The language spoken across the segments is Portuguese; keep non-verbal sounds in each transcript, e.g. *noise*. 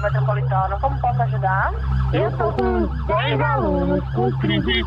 Metropolitana, como posso ajudar? Eu tô com 10 alunos com crise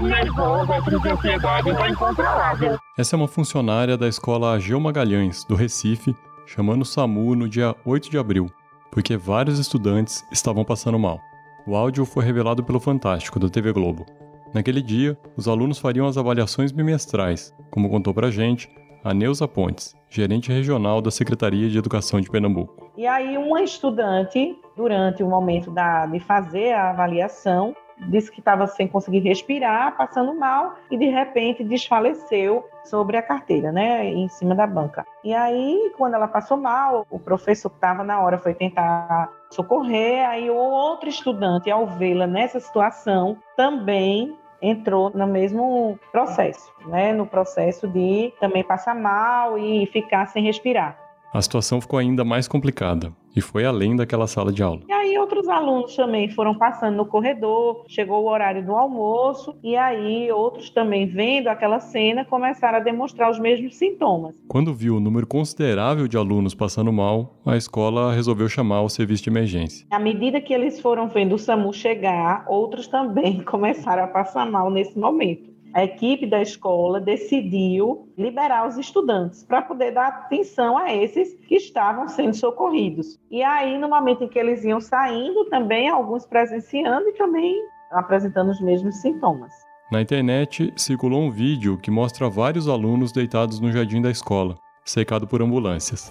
nervosa, crise de ansiedade incontrolável. Essa é uma funcionária da escola Ageu Magalhães, do Recife, chamando o SAMU no dia 8 de abril, porque vários estudantes estavam passando mal. O áudio foi revelado pelo Fantástico, da TV Globo. Naquele dia, os alunos fariam as avaliações bimestrais, como contou pra gente a Neuza Pontes, gerente regional da Secretaria de Educação de Pernambuco. E aí, uma estudante, durante o momento da, de fazer a avaliação, disse que estava sem conseguir respirar, passando mal e de repente desfaleceu sobre a carteira, né, em cima da banca. E aí, quando ela passou mal, o professor que estava na hora foi tentar socorrer, aí o outro estudante, ao vê-la nessa situação, também entrou no mesmo processo, né, no processo de também passar mal e ficar sem respirar. A situação ficou ainda mais complicada e foi além daquela sala de aula. E aí outros alunos também foram passando no corredor, chegou o horário do almoço e aí outros também vendo aquela cena começaram a demonstrar os mesmos sintomas. Quando viu o número considerável de alunos passando mal, a escola resolveu chamar o serviço de emergência. À medida que eles foram vendo o SAMU chegar, outros também *laughs* começaram a passar mal nesse momento a equipe da escola decidiu liberar os estudantes para poder dar atenção a esses que estavam sendo socorridos. E aí, no momento em que eles iam saindo, também alguns presenciando e também apresentando os mesmos sintomas. Na internet circulou um vídeo que mostra vários alunos deitados no jardim da escola, cercado por ambulâncias.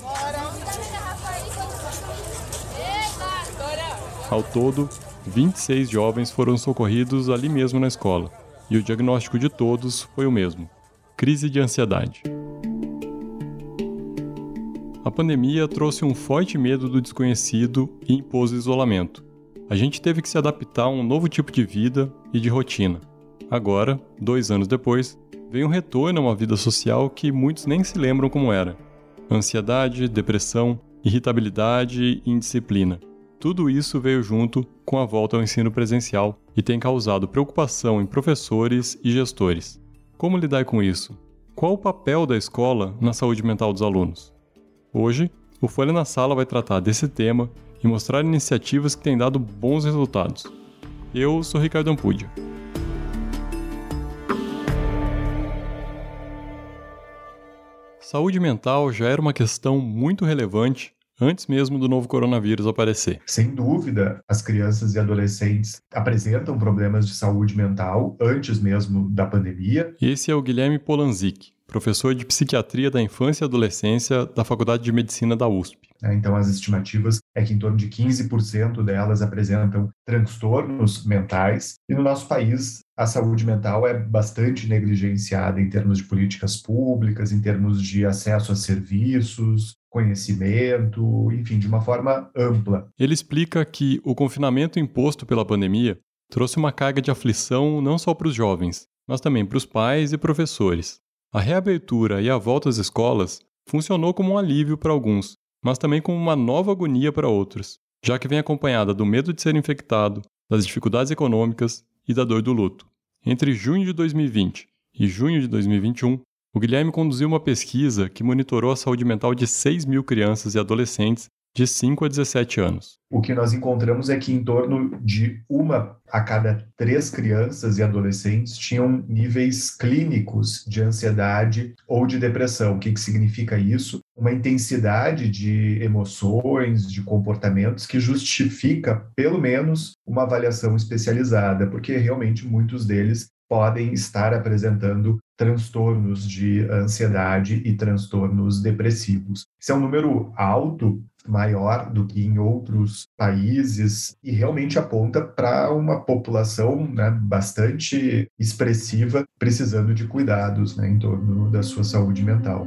Ao todo, 26 jovens foram socorridos ali mesmo na escola e o diagnóstico de todos foi o mesmo: crise de ansiedade. A pandemia trouxe um forte medo do desconhecido e impôs isolamento. A gente teve que se adaptar a um novo tipo de vida e de rotina. Agora, dois anos depois, vem um retorno a uma vida social que muitos nem se lembram como era. Ansiedade, depressão, irritabilidade e indisciplina. Tudo isso veio junto com a volta ao ensino presencial e tem causado preocupação em professores e gestores. Como lidar com isso? Qual o papel da escola na saúde mental dos alunos? Hoje, o Folha na Sala vai tratar desse tema e mostrar iniciativas que têm dado bons resultados. Eu sou Ricardo Ampudia. Saúde mental já era uma questão muito relevante antes mesmo do novo coronavírus aparecer. Sem dúvida, as crianças e adolescentes apresentam problemas de saúde mental antes mesmo da pandemia. Esse é o Guilherme Polanzik, professor de psiquiatria da infância e adolescência da Faculdade de Medicina da USP. É, então, as estimativas é que em torno de 15% delas apresentam transtornos mentais, e no nosso país a saúde mental é bastante negligenciada em termos de políticas públicas, em termos de acesso a serviços, conhecimento, enfim, de uma forma ampla. Ele explica que o confinamento imposto pela pandemia trouxe uma carga de aflição não só para os jovens, mas também para os pais e professores. A reabertura e a volta às escolas funcionou como um alívio para alguns, mas também como uma nova agonia para outros, já que vem acompanhada do medo de ser infectado, das dificuldades econômicas e da dor do luto. Entre junho de 2020 e junho de 2021, o Guilherme conduziu uma pesquisa que monitorou a saúde mental de 6 mil crianças e adolescentes de 5 a 17 anos. O que nós encontramos é que em torno de uma a cada três crianças e adolescentes tinham níveis clínicos de ansiedade ou de depressão. O que, que significa isso? Uma intensidade de emoções, de comportamentos que justifica, pelo menos, uma avaliação especializada, porque realmente muitos deles podem estar apresentando transtornos de ansiedade e transtornos depressivos. Isso é um número alto, maior do que em outros países e realmente aponta para uma população né, bastante expressiva precisando de cuidados né, em torno da sua saúde mental.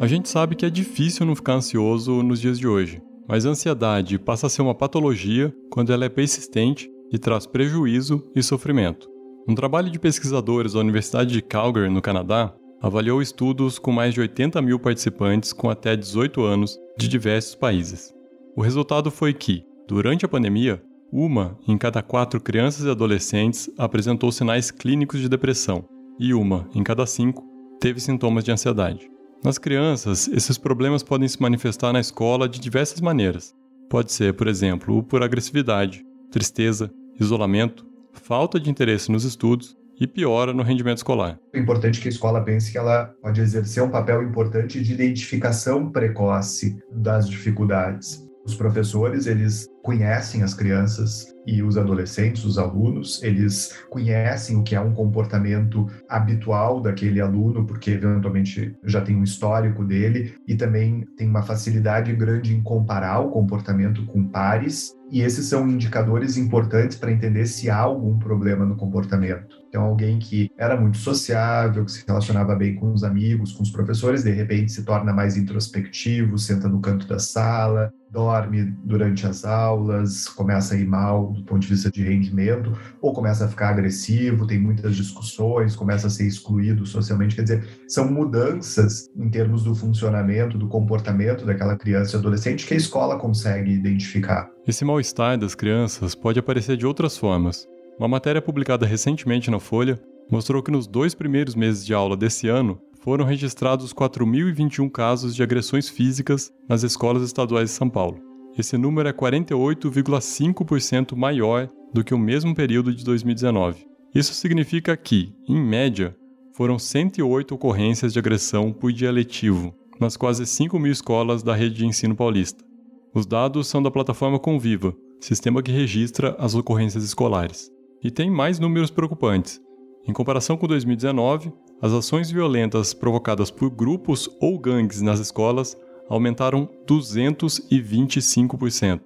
A gente sabe que é difícil não ficar ansioso nos dias de hoje, mas a ansiedade passa a ser uma patologia quando ela é persistente e traz prejuízo e sofrimento. Um trabalho de pesquisadores da Universidade de Calgary, no Canadá, avaliou estudos com mais de 80 mil participantes com até 18 anos de diversos países. O resultado foi que, durante a pandemia, uma em cada quatro crianças e adolescentes apresentou sinais clínicos de depressão e uma em cada cinco teve sintomas de ansiedade. Nas crianças, esses problemas podem se manifestar na escola de diversas maneiras. Pode ser, por exemplo, por agressividade, tristeza, isolamento, falta de interesse nos estudos e piora no rendimento escolar. É importante que a escola pense que ela pode exercer um papel importante de identificação precoce das dificuldades. Os professores, eles conhecem as crianças e os adolescentes, os alunos, eles conhecem o que é um comportamento habitual daquele aluno, porque eventualmente já tem um histórico dele e também tem uma facilidade grande em comparar o comportamento com pares e esses são indicadores importantes para entender se há algum problema no comportamento. Então, alguém que era muito sociável, que se relacionava bem com os amigos, com os professores, de repente se torna mais introspectivo, senta no canto da sala, dorme durante as aulas, começa a ir mal do ponto de vista de rendimento, ou começa a ficar agressivo, tem muitas discussões, começa a ser excluído socialmente. Quer dizer, são mudanças em termos do funcionamento, do comportamento daquela criança e adolescente que a escola consegue identificar. Esse mal-estar das crianças pode aparecer de outras formas. Uma matéria publicada recentemente na Folha mostrou que nos dois primeiros meses de aula desse ano foram registrados 4.021 casos de agressões físicas nas escolas estaduais de São Paulo. Esse número é 48,5% maior do que o mesmo período de 2019. Isso significa que, em média, foram 108 ocorrências de agressão por dia letivo nas quase 5 mil escolas da rede de ensino paulista. Os dados são da plataforma Conviva, sistema que registra as ocorrências escolares. E tem mais números preocupantes. Em comparação com 2019, as ações violentas provocadas por grupos ou gangues nas escolas aumentaram 225%.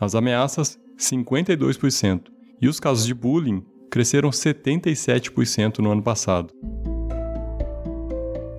As ameaças, 52%. E os casos de bullying cresceram 77% no ano passado.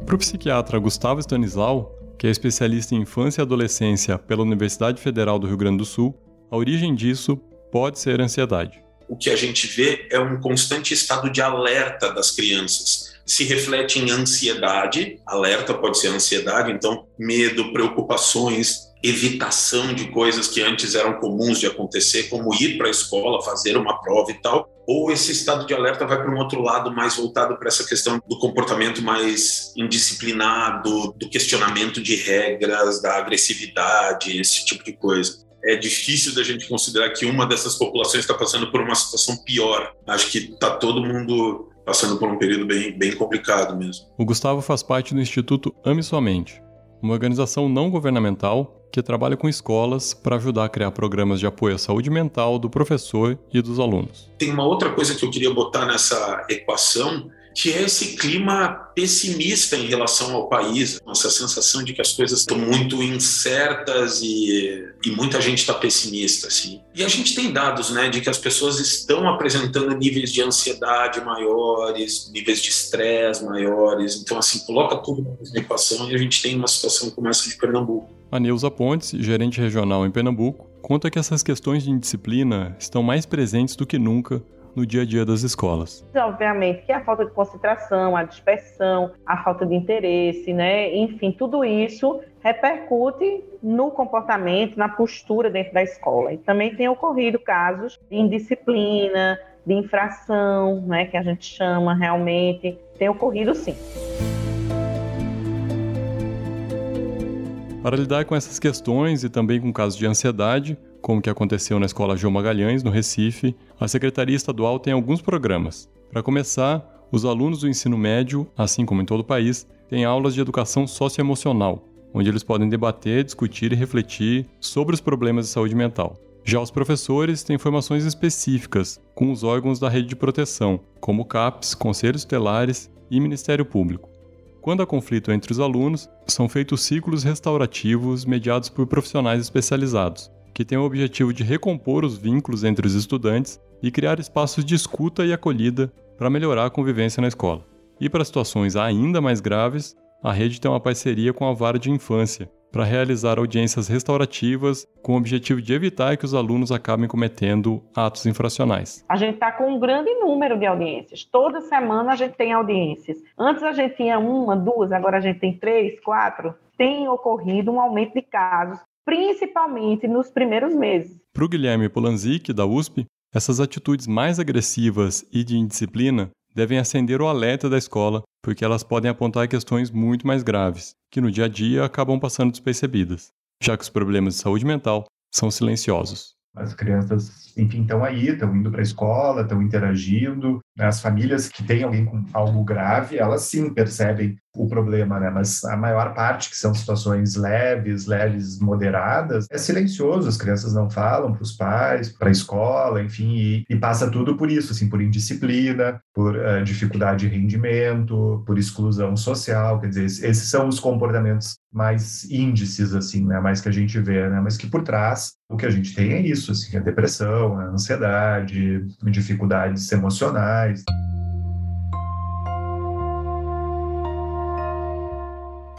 Para o psiquiatra Gustavo Stanislau, que é especialista em infância e adolescência pela Universidade Federal do Rio Grande do Sul, a origem disso pode ser ansiedade. O que a gente vê é um constante estado de alerta das crianças. Se reflete em ansiedade, alerta pode ser ansiedade, então medo, preocupações, evitação de coisas que antes eram comuns de acontecer, como ir para a escola, fazer uma prova e tal, ou esse estado de alerta vai para um outro lado mais voltado para essa questão do comportamento mais indisciplinado, do questionamento de regras, da agressividade, esse tipo de coisa é difícil da gente considerar que uma dessas populações está passando por uma situação pior. Acho que está todo mundo passando por um período bem, bem complicado mesmo. O Gustavo faz parte do Instituto Ame Sua Mente, uma organização não governamental que trabalha com escolas para ajudar a criar programas de apoio à saúde mental do professor e dos alunos. Tem uma outra coisa que eu queria botar nessa equação, que é esse clima pessimista em relação ao país, essa sensação de que as coisas estão muito incertas e, e muita gente está pessimista, assim. E a gente tem dados, né, de que as pessoas estão apresentando níveis de ansiedade maiores, níveis de estresse maiores. Então, assim, coloca tudo na equação e a gente tem uma situação como essa de Pernambuco. A Neuza Pontes, gerente regional em Pernambuco, conta que essas questões de indisciplina estão mais presentes do que nunca no dia a dia das escolas. Obviamente que a falta de concentração, a dispersão, a falta de interesse, né? Enfim, tudo isso repercute no comportamento, na postura dentro da escola. E também tem ocorrido casos de indisciplina, de infração, né, que a gente chama realmente, tem ocorrido sim. Para lidar com essas questões e também com casos de ansiedade, como que aconteceu na Escola João Magalhães, no Recife, a Secretaria Estadual tem alguns programas. Para começar, os alunos do ensino médio, assim como em todo o país, têm aulas de educação socioemocional, onde eles podem debater, discutir e refletir sobre os problemas de saúde mental. Já os professores têm formações específicas com os órgãos da rede de proteção, como CAPES, Conselhos Tutelares e Ministério Público. Quando há conflito entre os alunos, são feitos ciclos restaurativos mediados por profissionais especializados, que têm o objetivo de recompor os vínculos entre os estudantes e criar espaços de escuta e acolhida para melhorar a convivência na escola. E para situações ainda mais graves, a rede tem uma parceria com a Vara de Infância para realizar audiências restaurativas com o objetivo de evitar que os alunos acabem cometendo atos infracionais. A gente está com um grande número de audiências. Toda semana a gente tem audiências. Antes a gente tinha uma, duas, agora a gente tem três, quatro. Tem ocorrido um aumento de casos principalmente nos primeiros meses. Para o Guilherme Polanzik, da USP, essas atitudes mais agressivas e de indisciplina devem acender o alerta da escola, porque elas podem apontar questões muito mais graves, que no dia a dia acabam passando despercebidas, já que os problemas de saúde mental são silenciosos. As crianças, enfim, estão aí, estão indo para a escola, estão interagindo. Né? As famílias que têm alguém com algo grave, elas sim percebem o problema, né? Mas a maior parte, que são situações leves, leves, moderadas, é silencioso. As crianças não falam para os pais, para a escola, enfim, e, e, passa tudo por isso, assim, por indisciplina, por uh, dificuldade de rendimento, por exclusão social. Quer dizer, esses são os comportamentos mais índices, assim, né? Mais que a gente vê, né? Mas que por trás o que a gente tem é isso, assim, a depressão, a ansiedade, dificuldades emocionais.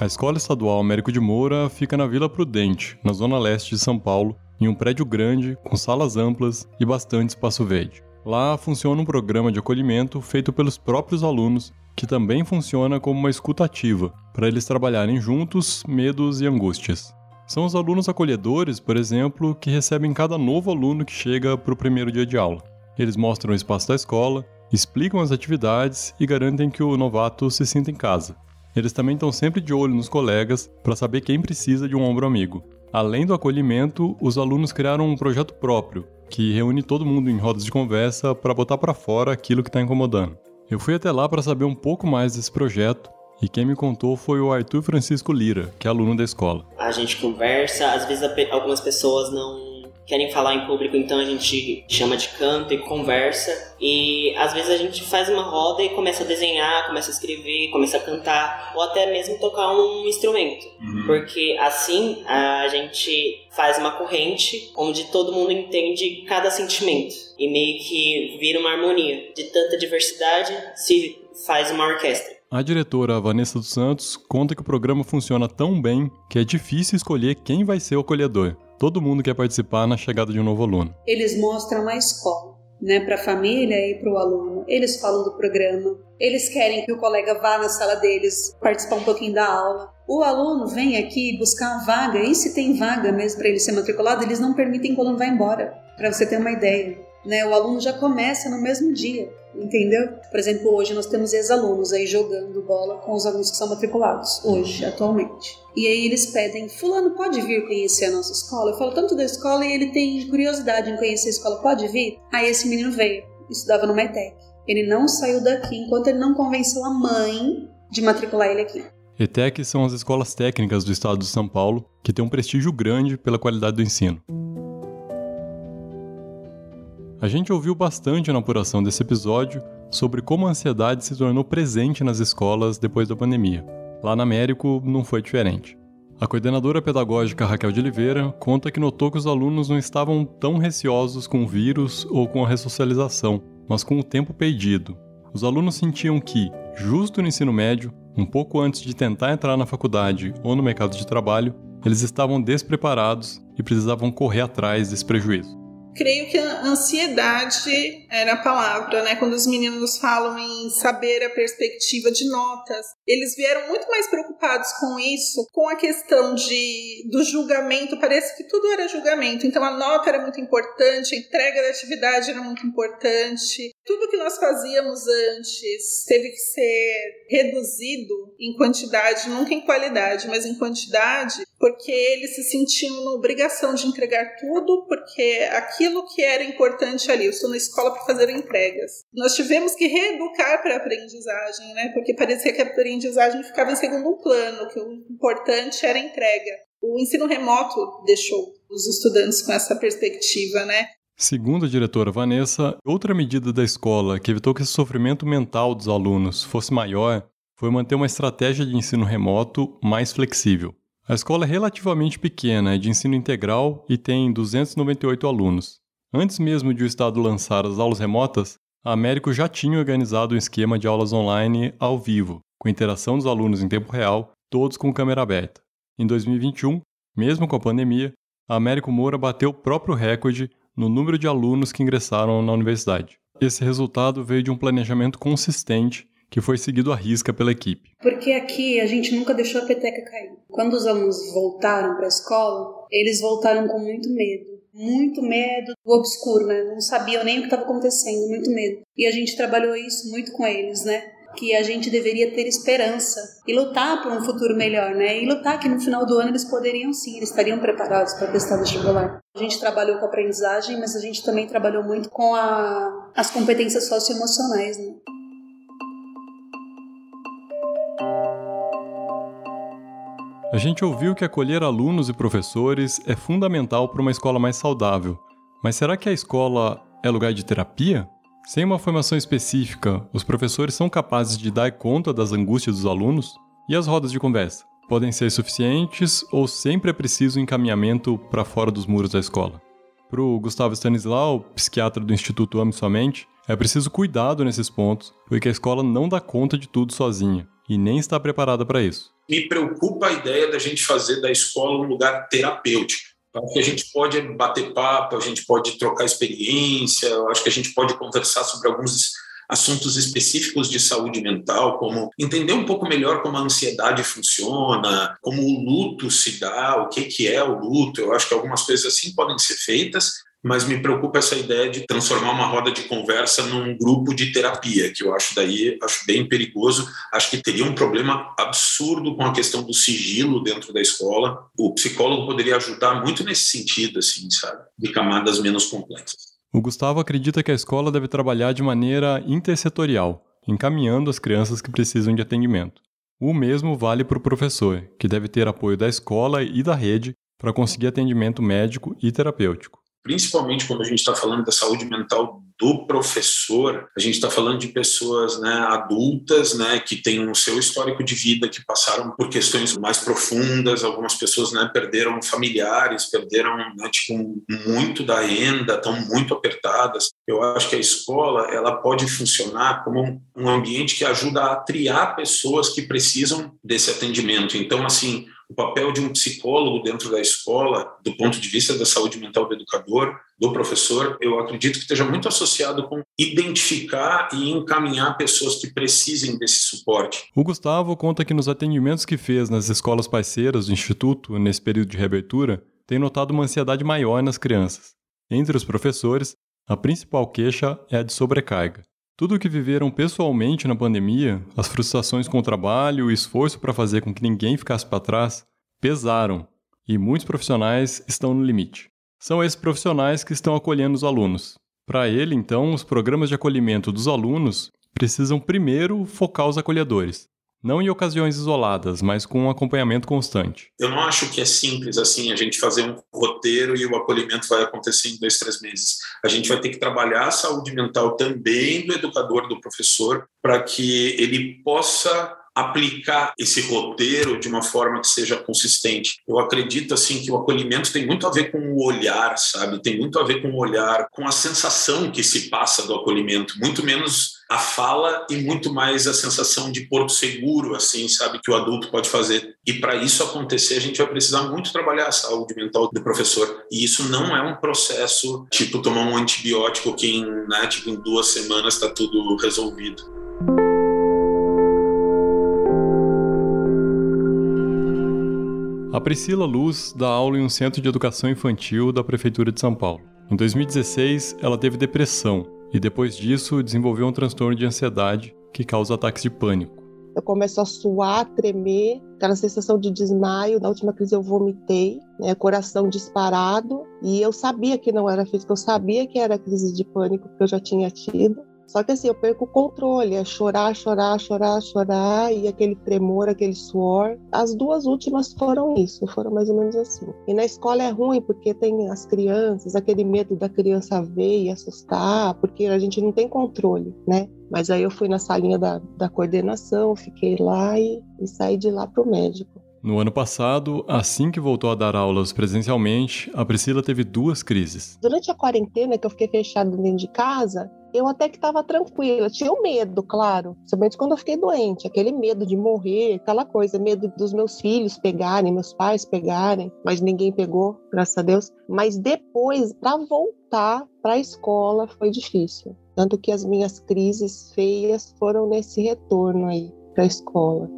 A Escola Estadual Américo de Moura fica na Vila Prudente, na zona leste de São Paulo, em um prédio grande, com salas amplas e bastante espaço verde. Lá funciona um programa de acolhimento feito pelos próprios alunos, que também funciona como uma escutativa, para eles trabalharem juntos medos e angústias. São os alunos acolhedores, por exemplo, que recebem cada novo aluno que chega para o primeiro dia de aula. Eles mostram o espaço da escola, explicam as atividades e garantem que o novato se sinta em casa. Eles também estão sempre de olho nos colegas para saber quem precisa de um ombro amigo. Além do acolhimento, os alunos criaram um projeto próprio, que reúne todo mundo em rodas de conversa para botar para fora aquilo que está incomodando. Eu fui até lá para saber um pouco mais desse projeto e quem me contou foi o Arthur Francisco Lira, que é aluno da escola. A gente conversa, às vezes algumas pessoas não querem falar em público, então a gente chama de canto e conversa. E às vezes a gente faz uma roda e começa a desenhar, começa a escrever, começa a cantar, ou até mesmo tocar um instrumento. Uhum. Porque assim a gente faz uma corrente onde todo mundo entende cada sentimento e meio que vira uma harmonia. De tanta diversidade se faz uma orquestra. A diretora Vanessa dos Santos conta que o programa funciona tão bem que é difícil escolher quem vai ser o acolhedor. Todo mundo quer participar na chegada de um novo aluno. Eles mostram a escola, né, para a família e para o aluno. Eles falam do programa. Eles querem que o colega vá na sala deles participar um pouquinho da aula. O aluno vem aqui buscar a vaga e se tem vaga mesmo para ele ser matriculado, eles não permitem que o aluno vá embora. Para você ter uma ideia, né, o aluno já começa no mesmo dia entendeu? Por exemplo, hoje nós temos ex-alunos aí jogando bola com os alunos que são matriculados, hoje, atualmente. E aí eles pedem, fulano pode vir conhecer a nossa escola? Eu falo tanto da escola e ele tem curiosidade em conhecer a escola, pode vir? Aí esse menino veio, estudava no METEC. Ele não saiu daqui enquanto ele não convenceu a mãe de matricular ele aqui. ETEC são as escolas técnicas do estado de São Paulo, que têm um prestígio grande pela qualidade do ensino. A gente ouviu bastante na apuração desse episódio sobre como a ansiedade se tornou presente nas escolas depois da pandemia. Lá na Américo não foi diferente. A coordenadora pedagógica Raquel de Oliveira conta que notou que os alunos não estavam tão receosos com o vírus ou com a ressocialização, mas com o tempo perdido. Os alunos sentiam que, justo no ensino médio, um pouco antes de tentar entrar na faculdade ou no mercado de trabalho, eles estavam despreparados e precisavam correr atrás desse prejuízo creio que a ansiedade era a palavra, né? Quando os meninos falam em saber a perspectiva de notas, eles vieram muito mais preocupados com isso, com a questão de do julgamento. Parece que tudo era julgamento. Então a nota era muito importante, a entrega da atividade era muito importante. Tudo que nós fazíamos antes teve que ser reduzido em quantidade, nunca em qualidade, mas em quantidade, porque eles se sentiam na obrigação de entregar tudo, porque aquilo que era importante ali, eu estou na escola para fazer entregas. Nós tivemos que reeducar para a aprendizagem, né? Porque parecia que a aprendizagem ficava em segundo plano, que o importante era a entrega. O ensino remoto deixou os estudantes com essa perspectiva, né? Segundo a diretora Vanessa, outra medida da escola que evitou que esse sofrimento mental dos alunos fosse maior foi manter uma estratégia de ensino remoto mais flexível. A escola é relativamente pequena, é de ensino integral e tem 298 alunos. Antes mesmo de o Estado lançar as aulas remotas, a Américo já tinha organizado um esquema de aulas online ao vivo, com interação dos alunos em tempo real, todos com câmera aberta. Em 2021, mesmo com a pandemia, a Américo Moura bateu o próprio recorde no número de alunos que ingressaram na universidade. Esse resultado veio de um planejamento consistente que foi seguido à risca pela equipe. Porque aqui a gente nunca deixou a peteca cair. Quando os alunos voltaram para a escola, eles voltaram com muito medo. Muito medo do obscuro, né? Não sabiam nem o que estava acontecendo, muito medo. E a gente trabalhou isso muito com eles, né? que a gente deveria ter esperança e lutar por um futuro melhor, né? E lutar que no final do ano eles poderiam sim, eles estariam preparados para prestar vestibular. A gente trabalhou com a aprendizagem, mas a gente também trabalhou muito com a, as competências socioemocionais, né? A gente ouviu que acolher alunos e professores é fundamental para uma escola mais saudável. Mas será que a escola é lugar de terapia? Sem uma formação específica, os professores são capazes de dar conta das angústias dos alunos? E as rodas de conversa? Podem ser suficientes ou sempre é preciso encaminhamento para fora dos muros da escola? Para o Gustavo Stanislau, psiquiatra do Instituto Ame Sua Mente, é preciso cuidado nesses pontos, porque a escola não dá conta de tudo sozinha e nem está preparada para isso me preocupa a ideia da gente fazer da escola um lugar terapêutico. Acho que a gente pode bater papo, a gente pode trocar experiência, acho que a gente pode conversar sobre alguns assuntos específicos de saúde mental, como entender um pouco melhor como a ansiedade funciona, como o luto se dá, o que, que é o luto. Eu acho que algumas coisas assim podem ser feitas, mas me preocupa essa ideia de transformar uma roda de conversa num grupo de terapia, que eu acho daí acho bem perigoso. Acho que teria um problema absurdo com a questão do sigilo dentro da escola. O psicólogo poderia ajudar muito nesse sentido, assim, sabe, de camadas menos complexas. O Gustavo acredita que a escola deve trabalhar de maneira intersetorial, encaminhando as crianças que precisam de atendimento. O mesmo vale para o professor, que deve ter apoio da escola e da rede para conseguir atendimento médico e terapêutico principalmente quando a gente está falando da saúde mental do professor, a gente está falando de pessoas né, adultas né, que têm o seu histórico de vida, que passaram por questões mais profundas, algumas pessoas né, perderam familiares, perderam né, tipo, muito da renda, estão muito apertadas. Eu acho que a escola ela pode funcionar como um ambiente que ajuda a triar pessoas que precisam desse atendimento. Então, assim, o papel de um psicólogo dentro da escola, do ponto de vista da saúde mental do educador, do professor, eu acredito que esteja muito associado com identificar e encaminhar pessoas que precisem desse suporte. O Gustavo conta que nos atendimentos que fez nas escolas parceiras do Instituto, nesse período de reabertura, tem notado uma ansiedade maior nas crianças. Entre os professores, a principal queixa é a de sobrecarga. Tudo o que viveram pessoalmente na pandemia, as frustrações com o trabalho, o esforço para fazer com que ninguém ficasse para trás, pesaram e muitos profissionais estão no limite. São esses profissionais que estão acolhendo os alunos. Para ele, então, os programas de acolhimento dos alunos precisam primeiro focar os acolhedores, não em ocasiões isoladas, mas com um acompanhamento constante. Eu não acho que é simples assim a gente fazer um roteiro e o acolhimento vai acontecer em dois, três meses. A gente vai ter que trabalhar a saúde mental também do educador, do professor, para que ele possa aplicar esse roteiro de uma forma que seja consistente. Eu acredito assim que o acolhimento tem muito a ver com o olhar, sabe? Tem muito a ver com o olhar, com a sensação que se passa do acolhimento, muito menos a fala e muito mais a sensação de porto seguro, assim, sabe, que o adulto pode fazer. E para isso acontecer, a gente vai precisar muito trabalhar a saúde mental do professor. E isso não é um processo tipo tomar um antibiótico que em, né, tipo, em duas semanas está tudo resolvido. A Priscila Luz dá aula em um centro de educação infantil da Prefeitura de São Paulo. Em 2016, ela teve depressão e depois disso desenvolveu um transtorno de ansiedade que causa ataques de pânico. Eu começo a suar, tremer, aquela sensação de desmaio. Na última crise eu vomitei, né, coração disparado. E eu sabia que não era físico, eu sabia que era crise de pânico que eu já tinha tido. Só que assim, eu perco o controle, é chorar, chorar, chorar, chorar, e aquele tremor, aquele suor. As duas últimas foram isso, foram mais ou menos assim. E na escola é ruim, porque tem as crianças, aquele medo da criança ver e assustar, porque a gente não tem controle, né? Mas aí eu fui na salinha da, da coordenação, fiquei lá e, e saí de lá para o médico. No ano passado, assim que voltou a dar aulas presencialmente, a Priscila teve duas crises. Durante a quarentena, que eu fiquei fechada dentro de casa, eu até que estava tranquila. Tinha o medo, claro, principalmente quando eu fiquei doente, aquele medo de morrer, aquela coisa, medo dos meus filhos pegarem, meus pais pegarem, mas ninguém pegou, graças a Deus. Mas depois, para voltar para a escola, foi difícil. Tanto que as minhas crises feias foram nesse retorno aí para a escola.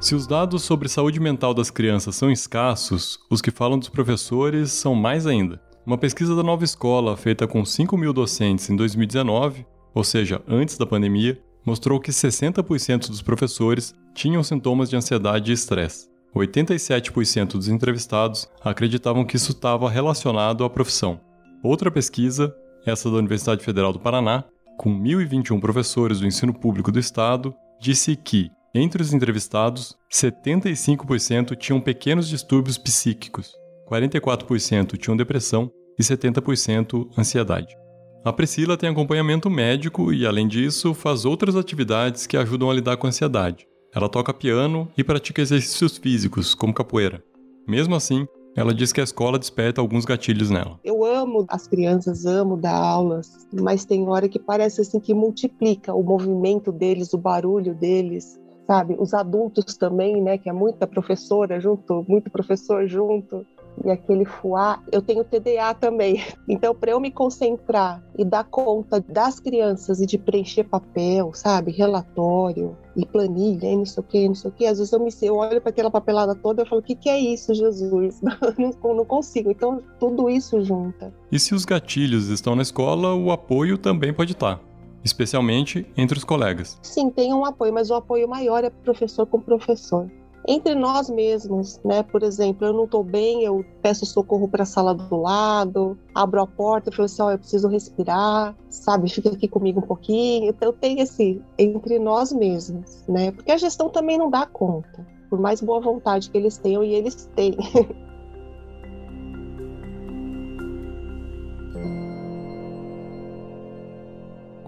Se os dados sobre saúde mental das crianças são escassos, os que falam dos professores são mais ainda. Uma pesquisa da Nova Escola, feita com 5 mil docentes em 2019, ou seja, antes da pandemia, mostrou que 60% dos professores tinham sintomas de ansiedade e estresse. 87% dos entrevistados acreditavam que isso estava relacionado à profissão. Outra pesquisa, essa da Universidade Federal do Paraná, com 1.021 professores do ensino público do estado, disse que entre os entrevistados, 75% tinham pequenos distúrbios psíquicos, 44% tinham depressão e 70% ansiedade. A Priscila tem acompanhamento médico e, além disso, faz outras atividades que ajudam a lidar com a ansiedade. Ela toca piano e pratica exercícios físicos, como capoeira. Mesmo assim, ela diz que a escola desperta alguns gatilhos nela. Eu amo as crianças, amo dar aulas, mas tem hora que parece assim que multiplica o movimento deles, o barulho deles sabe? Os adultos também, né? Que é muita professora junto, muito professor junto. E aquele fuá, eu tenho TDA também. *laughs* Então, para eu me concentrar e dar conta das crianças e de preencher papel, sabe, relatório e planilha, e não sei o que, não sei o que, às vezes eu me eu olho para aquela papelada toda e falo: o que, que é isso, Jesus? *laughs* não, não consigo. Então, tudo isso junta. E se os gatilhos estão na escola, o apoio também pode estar especialmente entre os colegas. Sim, tem um apoio, mas o apoio maior é professor com professor. Entre nós mesmos, né? Por exemplo, eu não estou bem, eu peço socorro para a sala do lado, abro a porta e falo assim: oh, eu preciso respirar, sabe? Fica aqui comigo um pouquinho. Então, tem esse entre nós mesmos, né? Porque a gestão também não dá conta, por mais boa vontade que eles tenham, e eles têm. *laughs*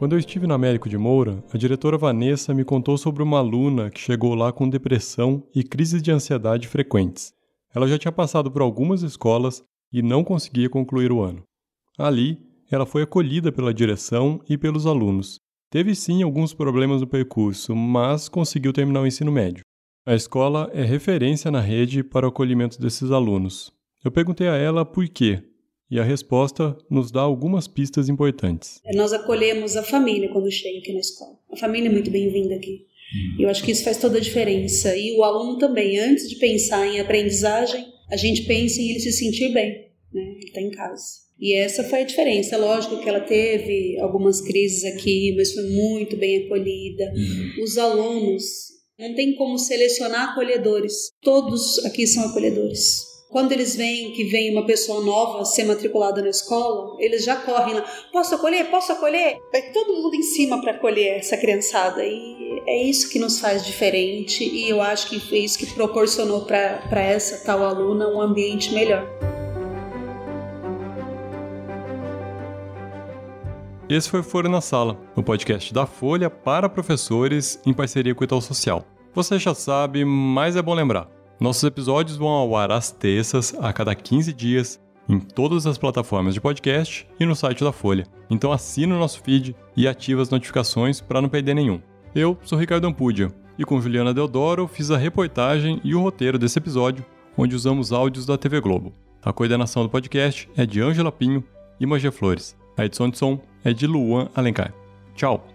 Quando eu estive na Américo de Moura, a diretora Vanessa me contou sobre uma aluna que chegou lá com depressão e crises de ansiedade frequentes. Ela já tinha passado por algumas escolas e não conseguia concluir o ano. Ali, ela foi acolhida pela direção e pelos alunos. Teve sim alguns problemas no percurso, mas conseguiu terminar o ensino médio. A escola é referência na rede para o acolhimento desses alunos. Eu perguntei a ela por quê, e a resposta nos dá algumas pistas importantes. Nós acolhemos a família quando chega aqui na escola. A família é muito bem-vinda aqui. Uhum. Eu acho que isso faz toda a diferença. E o aluno também, antes de pensar em aprendizagem, a gente pensa em ele se sentir bem, né? Ele está em casa. E essa foi a diferença. Lógico que ela teve algumas crises aqui, mas foi muito bem acolhida. Uhum. Os alunos, não tem como selecionar acolhedores. Todos aqui são acolhedores. Quando eles veem que vem uma pessoa nova ser matriculada na escola, eles já correm lá. Posso acolher? Posso acolher? Vai todo mundo em cima para acolher essa criançada. E é isso que nos faz diferente. E eu acho que foi isso que proporcionou para essa tal aluna um ambiente melhor. Esse foi Foro na Sala, o podcast da Folha para professores em parceria com o Itaú Social. Você já sabe, mas é bom lembrar. Nossos episódios vão ao ar às terças, a cada 15 dias, em todas as plataformas de podcast e no site da Folha. Então assina o nosso feed e ativa as notificações para não perder nenhum. Eu sou Ricardo Ampudia e com Juliana Deodoro fiz a reportagem e o roteiro desse episódio, onde usamos áudios da TV Globo. A coordenação do podcast é de Ângela Pinho e Magé Flores. A edição de som é de Luan Alencar. Tchau!